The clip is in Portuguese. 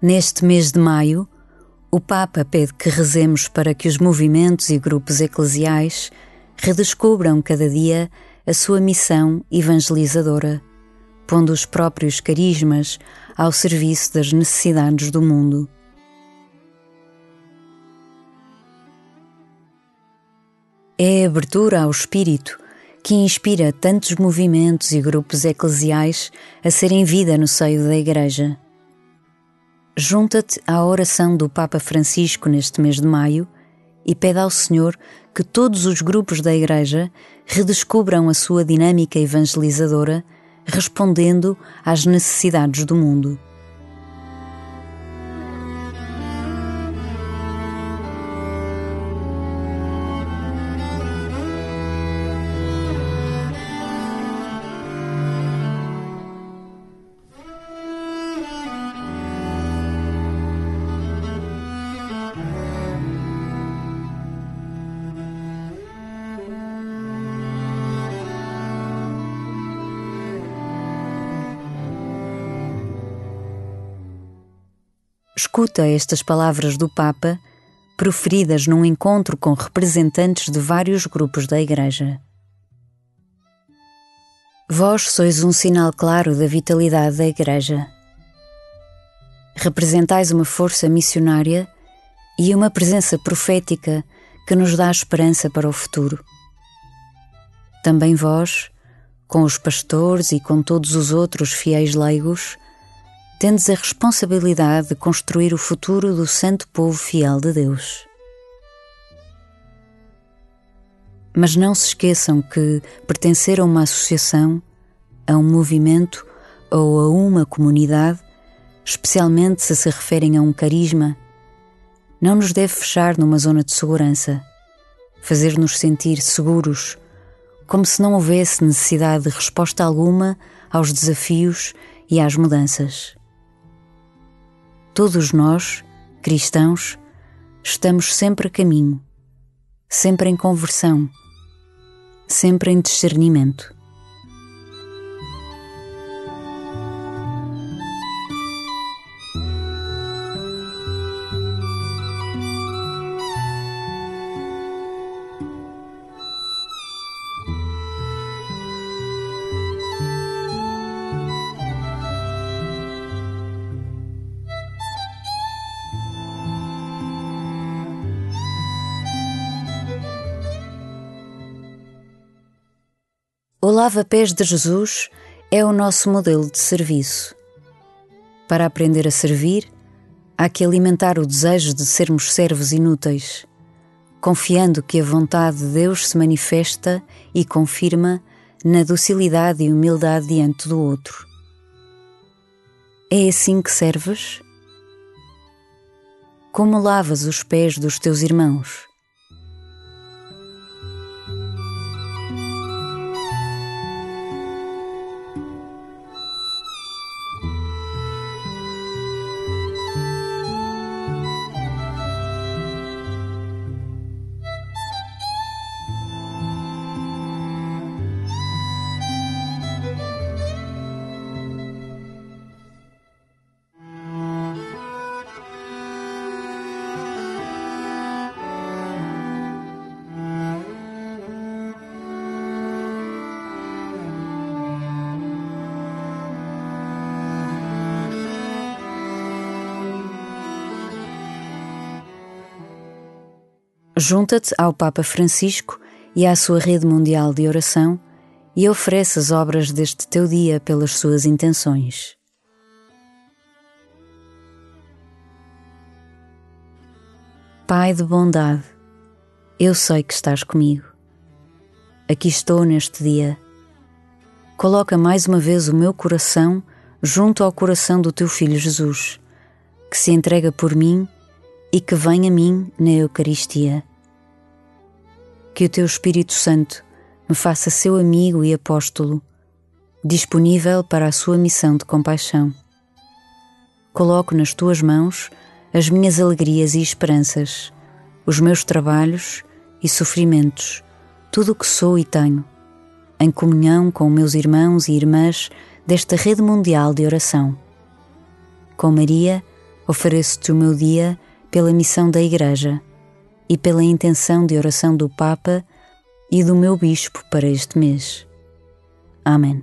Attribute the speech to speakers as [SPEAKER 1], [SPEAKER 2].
[SPEAKER 1] Neste mês de maio, o Papa pede que rezemos para que os movimentos e grupos eclesiais redescubram cada dia a sua missão evangelizadora, pondo os próprios carismas ao serviço das necessidades do mundo. É a abertura ao Espírito que inspira tantos movimentos e grupos eclesiais a serem vida no seio da Igreja junta-te à oração do Papa Francisco neste mês de maio e pede ao Senhor que todos os grupos da Igreja redescubram a sua dinâmica evangelizadora, respondendo às necessidades do mundo. Escuta estas palavras do Papa, proferidas num encontro com representantes de vários grupos da Igreja. Vós sois um sinal claro da vitalidade da Igreja. Representais uma força missionária e uma presença profética que nos dá esperança para o futuro. Também vós, com os pastores e com todos os outros fiéis leigos, tendes a responsabilidade de construir o futuro do santo povo fiel de Deus. Mas não se esqueçam que pertencer a uma associação, a um movimento ou a uma comunidade, especialmente se se referem a um carisma, não nos deve fechar numa zona de segurança, fazer-nos sentir seguros, como se não houvesse necessidade de resposta alguma aos desafios e às mudanças. Todos nós, cristãos, estamos sempre a caminho, sempre em conversão, sempre em discernimento. Lava-pés de Jesus é o nosso modelo de serviço. Para aprender a servir, há que alimentar o desejo de sermos servos inúteis, confiando que a vontade de Deus se manifesta e confirma na docilidade e humildade diante do outro. É assim que serves? Como lavas os pés dos teus irmãos? Junta-te ao Papa Francisco e à sua rede mundial de oração e oferece as obras deste teu dia pelas suas intenções. Pai de bondade, eu sei que estás comigo. Aqui estou neste dia. Coloca mais uma vez o meu coração junto ao coração do teu Filho Jesus, que se entrega por mim e que vem a mim na Eucaristia que o teu Espírito Santo me faça seu amigo e apóstolo, disponível para a sua missão de compaixão. Coloco nas tuas mãos as minhas alegrias e esperanças, os meus trabalhos e sofrimentos, tudo o que sou e tenho, em comunhão com meus irmãos e irmãs desta rede mundial de oração. Com Maria, Ofereço-te o meu dia pela missão da Igreja e pela intenção de oração do Papa e do meu Bispo para este mês. Amém.